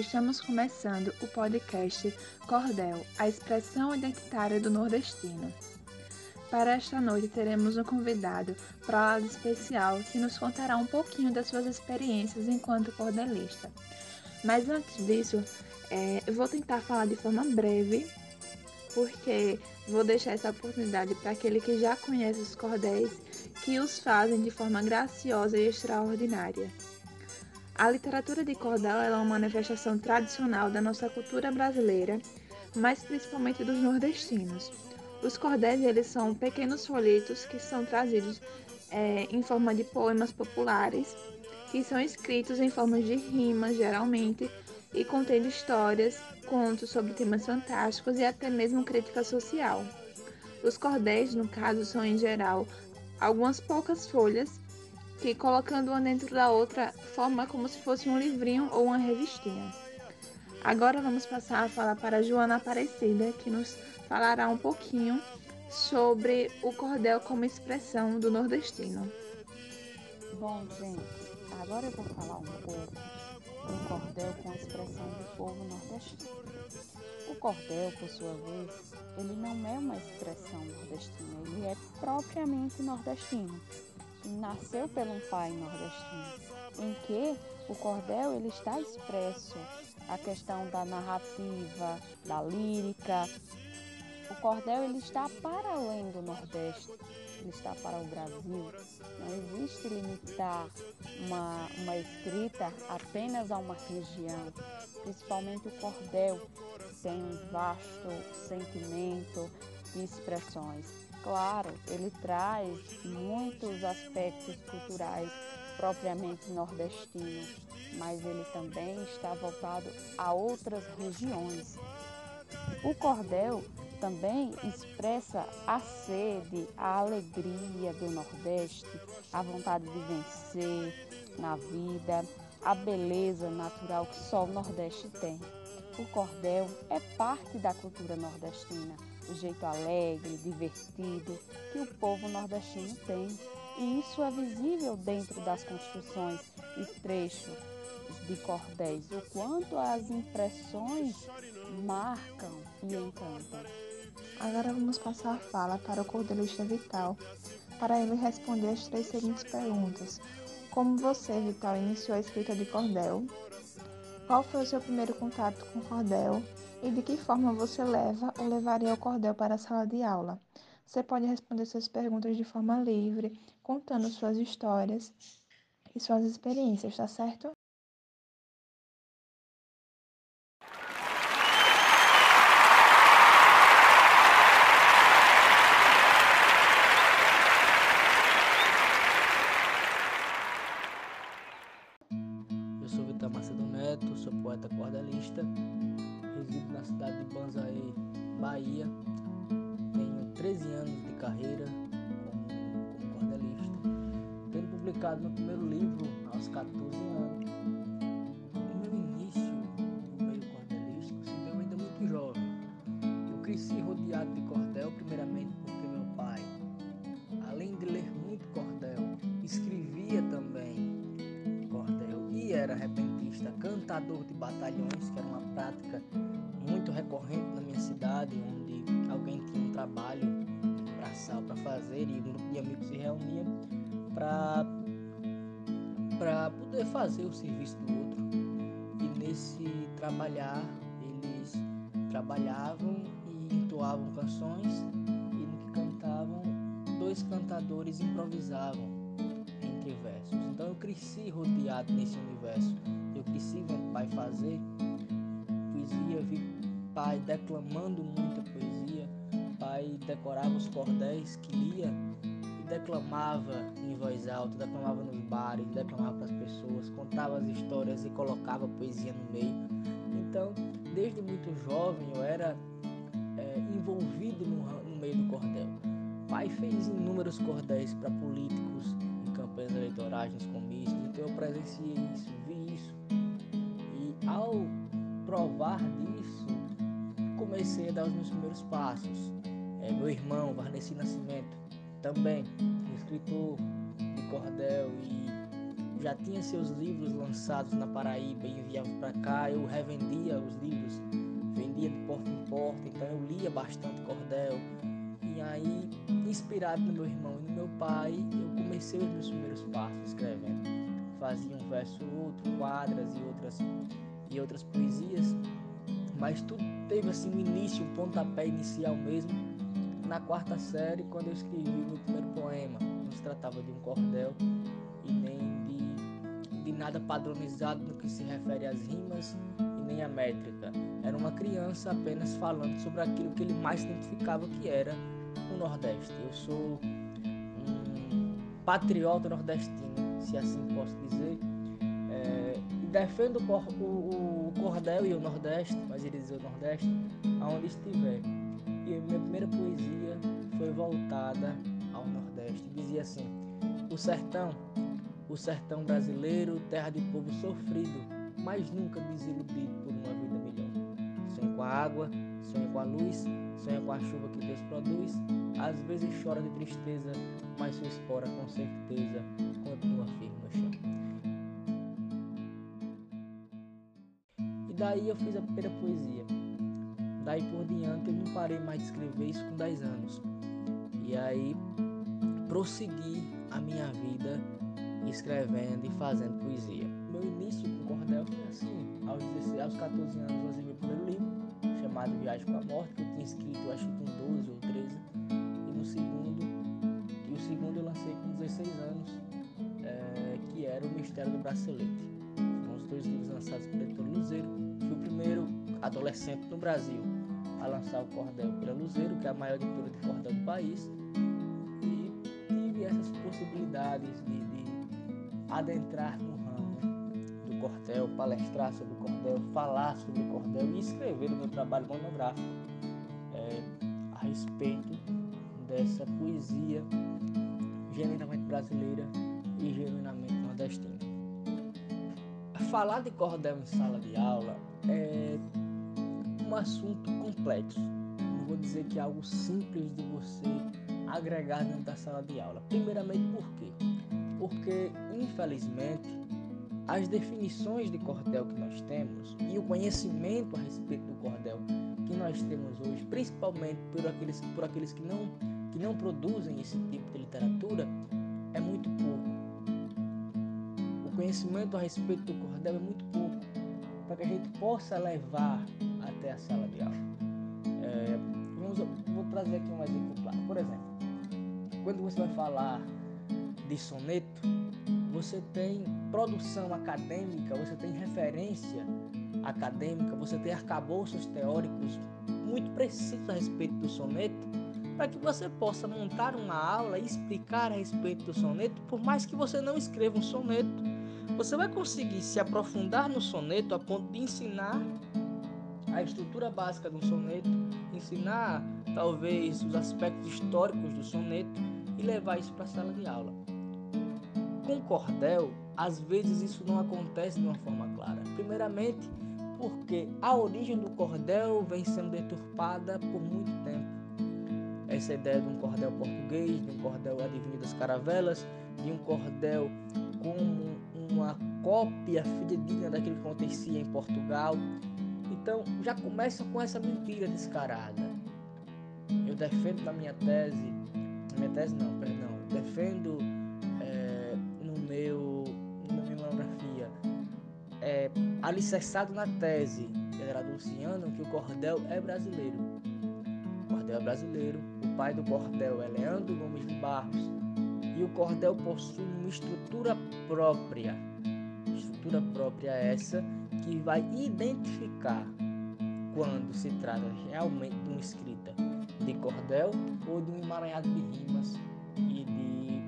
estamos começando o podcast Cordel, a expressão identitária do nordestino. Para esta noite teremos um convidado para lá especial que nos contará um pouquinho das suas experiências enquanto cordelista. Mas antes disso, é, eu vou tentar falar de forma breve, porque vou deixar essa oportunidade para aquele que já conhece os cordéis, que os fazem de forma graciosa e extraordinária. A literatura de cordel é uma manifestação tradicional da nossa cultura brasileira, mas principalmente dos nordestinos. Os cordéis eles são pequenos folhetos que são trazidos é, em forma de poemas populares, que são escritos em forma de rimas, geralmente, e contendo histórias, contos sobre temas fantásticos e até mesmo crítica social. Os cordéis, no caso, são em geral algumas poucas folhas que colocando uma dentro da outra forma como se fosse um livrinho ou uma revistinha. Agora vamos passar a falar para a Joana Aparecida, que nos falará um pouquinho sobre o cordel como expressão do nordestino. Bom, gente, agora eu vou falar um pouco do cordel com a expressão do povo nordestino. O cordel, por sua vez, ele não é uma expressão nordestina, ele é propriamente nordestino nasceu pelo um pai nordestino, em que o cordel ele está expresso a questão da narrativa, da lírica. O cordel ele está para além do Nordeste, ele está para o Brasil. Não existe limitar uma, uma escrita apenas a uma região, principalmente o cordel tem um vasto sentimento e expressões. Claro, ele traz muitos aspectos culturais propriamente nordestinos, mas ele também está voltado a outras regiões. O cordel também expressa a sede, a alegria do Nordeste, a vontade de vencer na vida, a beleza natural que só o Nordeste tem. O cordel é parte da cultura nordestina o jeito alegre, divertido que o povo nordestino tem. E isso é visível dentro das construções e trechos de cordéis, o quanto as impressões marcam e encantam. Agora vamos passar a fala para o cordelista Vital, para ele responder as três seguintes perguntas. Como você, Vital, iniciou a escrita de cordel? Qual foi o seu primeiro contato com cordel? E de que forma você leva ou levaria o cordel para a sala de aula? Você pode responder suas perguntas de forma livre, contando suas histórias e suas experiências, tá certo? Publicado meu primeiro livro aos 14 anos. O meu início no meio cordelístico se deu ainda muito jovem. Eu cresci rodeado de fazer o serviço do outro. E nesse trabalhar, eles trabalhavam e entoavam canções e no que cantavam, dois cantadores improvisavam entre versos. Então eu cresci rodeado nesse universo. Eu cresci vendo pai fazer poesia, vi pai declamando muita poesia, pai decorava os cordéis que lia declamava em voz alta, declamava nos bares, declamava para as pessoas, contava as histórias e colocava poesia no meio. Então, desde muito jovem eu era é, envolvido no, no meio do cordel. Pai fez inúmeros cordéis para políticos em campanhas eleitorais, nos comícios, então eu presenciei isso, vi isso. E ao provar disso, comecei a dar os meus primeiros passos. É, meu irmão, Varnesi Nascimento, também escritor de cordel e já tinha seus livros lançados na Paraíba e enviava para cá, eu revendia os livros, vendia de porta em porta, então eu lia bastante cordel. E aí, inspirado no meu irmão e no meu pai, eu comecei os meus primeiros passos escrevendo. Fazia um verso ou outro, quadras e outras e outras poesias, mas tudo teve assim um início, um pontapé inicial mesmo na quarta série, quando eu escrevi meu primeiro poema. Não se tratava de um cordel e nem de, de nada padronizado no que se refere às rimas e nem à métrica. Era uma criança apenas falando sobre aquilo que ele mais identificava que era o Nordeste. Eu sou um patriota nordestino, se assim posso dizer. É, defendo o, o, o, cordel e o Nordeste, mas ele dizer o Nordeste, aonde estiver. E minha primeira poesia foi voltada ao Nordeste. Dizia assim: O sertão, o sertão brasileiro, terra de povo sofrido, mas nunca desiludido por uma vida melhor. Sonha com a água, sonha com a luz, sonha com a chuva que Deus produz. Às vezes chora de tristeza, mas sua espora com certeza continua firme no chão. E daí eu fiz a primeira poesia. Daí por diante eu não parei mais de escrever isso com 10 anos. E aí prossegui a minha vida escrevendo e fazendo poesia. Meu início com cordel foi assim. Aos, 16, aos 14 anos eu lancei meu primeiro livro, chamado Viagem com a Morte, que eu tinha escrito acho que com 12 ou 13. E no segundo, e o segundo eu lancei com 16 anos, é, que era O Mistério do Bracelete. Foram os dois livros lançados pelo editor Luzeiro. Fui o primeiro adolescente no Brasil a lançar o cordel pela Luzeiro, que é a maior editora de cordel do país, e tive essas possibilidades de, de adentrar no ramo do cordel, palestrar sobre o cordel, falar sobre o cordel e escrever o meu trabalho monográfico é, a respeito dessa poesia genuinamente brasileira e genuinamente nordestina. Falar de cordel em sala de aula é um assunto complexo. Não vou dizer que é algo simples de você agregar dentro da sala de aula. Primeiramente, por quê? Porque, infelizmente, as definições de cordel que nós temos e o conhecimento a respeito do cordel que nós temos hoje, principalmente por aqueles, por aqueles que, não, que não produzem esse tipo de literatura, é muito pouco. O conhecimento a respeito do cordel é muito pouco para que a gente possa levar sala de aula. É, vamos, vou trazer aqui um exemplo claro. Por exemplo, quando você vai falar de soneto, você tem produção acadêmica, você tem referência acadêmica, você tem arcabouços teóricos muito precisos a respeito do soneto, para que você possa montar uma aula e explicar a respeito do soneto, por mais que você não escreva um soneto, você vai conseguir se aprofundar no soneto a ponto de ensinar a estrutura básica do soneto, ensinar talvez os aspectos históricos do soneto e levar isso para a sala de aula. Com cordel, às vezes isso não acontece de uma forma clara. Primeiramente, porque a origem do cordel vem sendo deturpada por muito tempo. Essa ideia de um cordel português, de um cordel advinho das caravelas, de um cordel como uma cópia fidedigna daquilo que acontecia em Portugal, então já começa com essa mentira descarada. Eu defendo na minha tese, na minha tese não, perdão, defendo é, no meu, na minha monografia, é, alicerçado na tese General Dulciano que o cordel é brasileiro. O cordel é brasileiro, o pai do cordel é Leandro Gomes de Barros e o cordel possui uma estrutura própria. Estrutura própria essa que vai identificar quando se trata realmente de uma escrita de cordel ou de um emaranhado de rimas e de,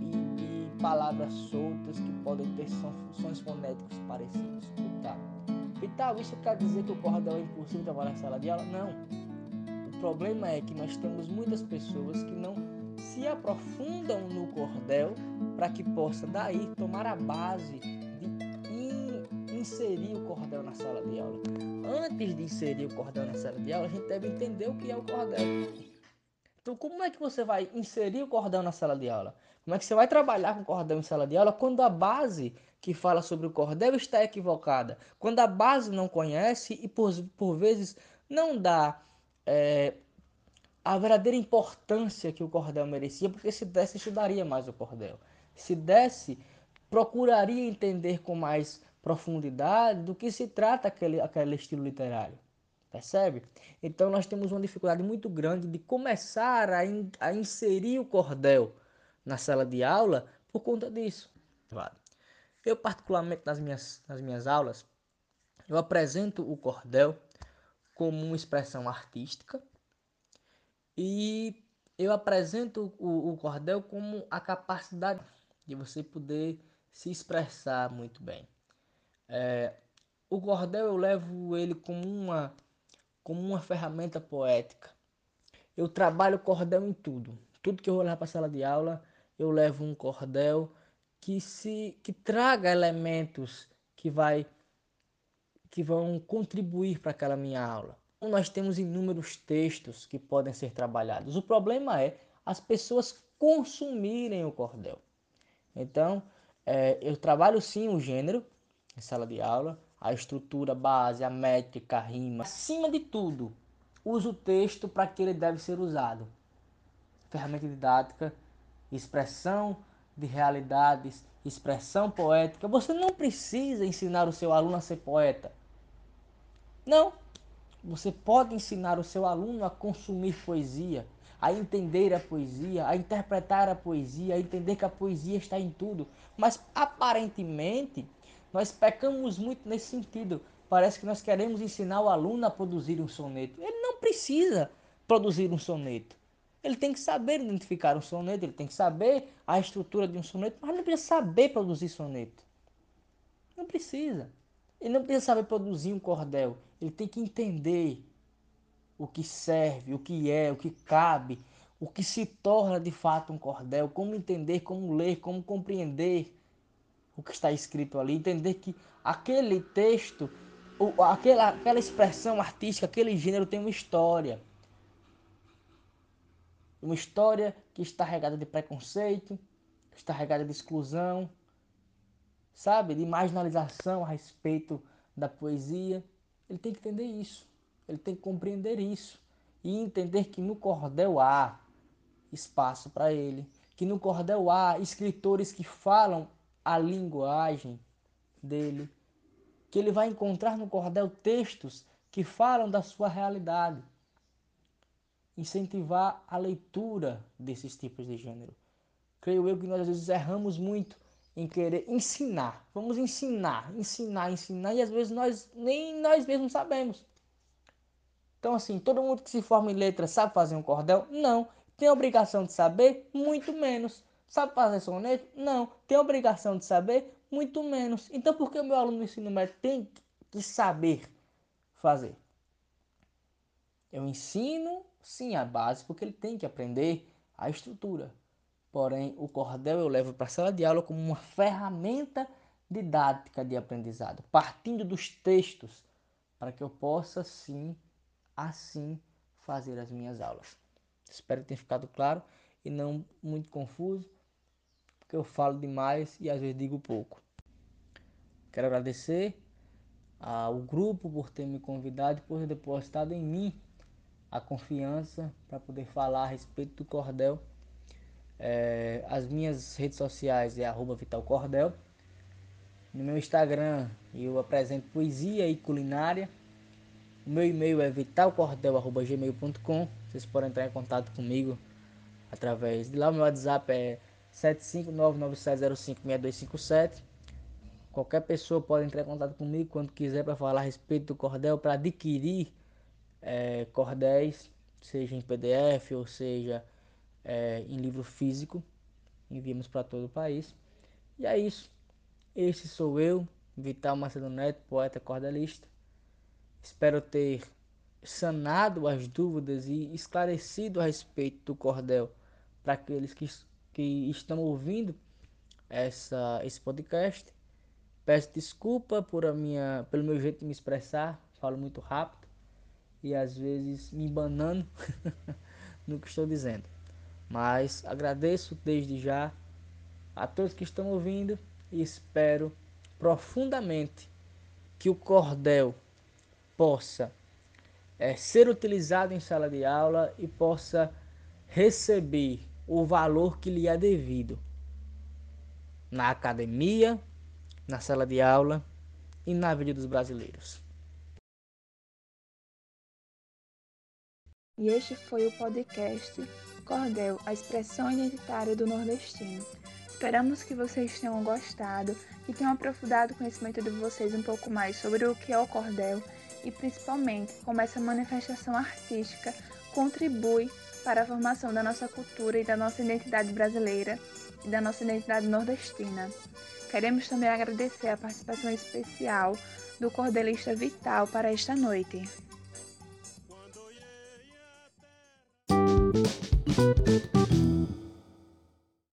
e de palavras soltas que podem ter sons fonéticos parecidos. Vital. Vital, isso quer dizer que o cordel é impossível trabalhar na sala de aula? Não. O problema é que nós temos muitas pessoas que não se aprofundam no cordel para que possa daí tomar a base inserir o cordel na sala de aula. Antes de inserir o cordel na sala de aula, a gente deve entender o que é o cordel. Então, como é que você vai inserir o cordel na sala de aula? Como é que você vai trabalhar com o cordel em sala de aula quando a base que fala sobre o cordel está equivocada? Quando a base não conhece e por, por vezes não dá é, a verdadeira importância que o cordel merecia, porque se desse, estudaria mais o cordel. Se desse, procuraria entender com mais profundidade do que se trata aquele, aquele estilo literário. Percebe? Então nós temos uma dificuldade muito grande de começar a, in, a inserir o cordel na sala de aula por conta disso. Eu particularmente nas minhas, nas minhas aulas, eu apresento o cordel como uma expressão artística e eu apresento o, o cordel como a capacidade de você poder se expressar muito bem. É, o cordel eu levo ele como uma como uma ferramenta poética. Eu trabalho cordel em tudo. Tudo que eu vou levar para a sala de aula, eu levo um cordel que se que traga elementos que vai que vão contribuir para aquela minha aula. Então, nós temos inúmeros textos que podem ser trabalhados. O problema é as pessoas consumirem o cordel. Então, é, eu trabalho sim o gênero em sala de aula, a estrutura base, a métrica, a rima. Acima de tudo, uso o texto para que ele deve ser usado. Ferramenta didática, expressão de realidades, expressão poética. Você não precisa ensinar o seu aluno a ser poeta. Não. Você pode ensinar o seu aluno a consumir poesia, a entender a poesia, a interpretar a poesia, a entender que a poesia está em tudo. Mas aparentemente nós pecamos muito nesse sentido. Parece que nós queremos ensinar o aluno a produzir um soneto. Ele não precisa produzir um soneto. Ele tem que saber identificar um soneto, ele tem que saber a estrutura de um soneto, mas não precisa saber produzir soneto. Não precisa. Ele não precisa saber produzir um cordel. Ele tem que entender o que serve, o que é, o que cabe, o que se torna de fato um cordel, como entender, como ler, como compreender o que está escrito ali, entender que aquele texto, aquela, aquela expressão artística, aquele gênero tem uma história. Uma história que está regada de preconceito, que está regada de exclusão, sabe? De marginalização a respeito da poesia. Ele tem que entender isso. Ele tem que compreender isso. E entender que no cordel há espaço para ele. Que no cordel há escritores que falam a linguagem dele, que ele vai encontrar no cordel textos que falam da sua realidade. Incentivar a leitura desses tipos de gênero. Creio eu que nós às vezes erramos muito em querer ensinar. Vamos ensinar, ensinar, ensinar, e às vezes nós nem nós mesmos sabemos. Então, assim, todo mundo que se forma em letras sabe fazer um cordel? Não. Tem obrigação de saber? Muito menos. Sabe fazer soneto? Não. Tem obrigação de saber? Muito menos. Então por que o meu aluno no ensino médio tem que saber fazer? Eu ensino, sim, a base, porque ele tem que aprender a estrutura. Porém, o cordel eu levo para a sala de aula como uma ferramenta didática de aprendizado, partindo dos textos, para que eu possa, sim, assim, fazer as minhas aulas. Espero que tenha ficado claro e não muito confuso porque eu falo demais e às vezes digo pouco. Quero agradecer ao grupo por ter me convidado e por ter depositado em mim a confiança para poder falar a respeito do cordel. É, as minhas redes sociais é arroba Vital Cordel. No meu Instagram eu apresento poesia e culinária. O meu e-mail é vitalcordel.gmail.com. Vocês podem entrar em contato comigo através de lá. O meu WhatsApp é 75997056257. Qualquer pessoa pode entrar em contato comigo quando quiser para falar a respeito do cordel, para adquirir é, cordéis, seja em PDF ou seja é, em livro físico. Enviamos para todo o país. E é isso. Este sou eu, Vital Macedo Neto, poeta cordelista. Espero ter sanado as dúvidas e esclarecido a respeito do cordel para aqueles que que estão ouvindo essa, esse podcast. Peço desculpa por a minha, pelo meu jeito de me expressar, falo muito rápido e às vezes me banando, no que estou dizendo. Mas agradeço desde já a todos que estão ouvindo e espero profundamente que o cordel possa é, ser utilizado em sala de aula e possa receber o valor que lhe é devido na academia, na sala de aula e na vida dos brasileiros. E este foi o podcast Cordel, a expressão identitária do nordestino. Esperamos que vocês tenham gostado e tenham aprofundado o conhecimento de vocês um pouco mais sobre o que é o cordel e principalmente como essa manifestação artística contribui para a formação da nossa cultura e da nossa identidade brasileira e da nossa identidade nordestina. Queremos também agradecer a participação especial do cordelista Vital para esta noite.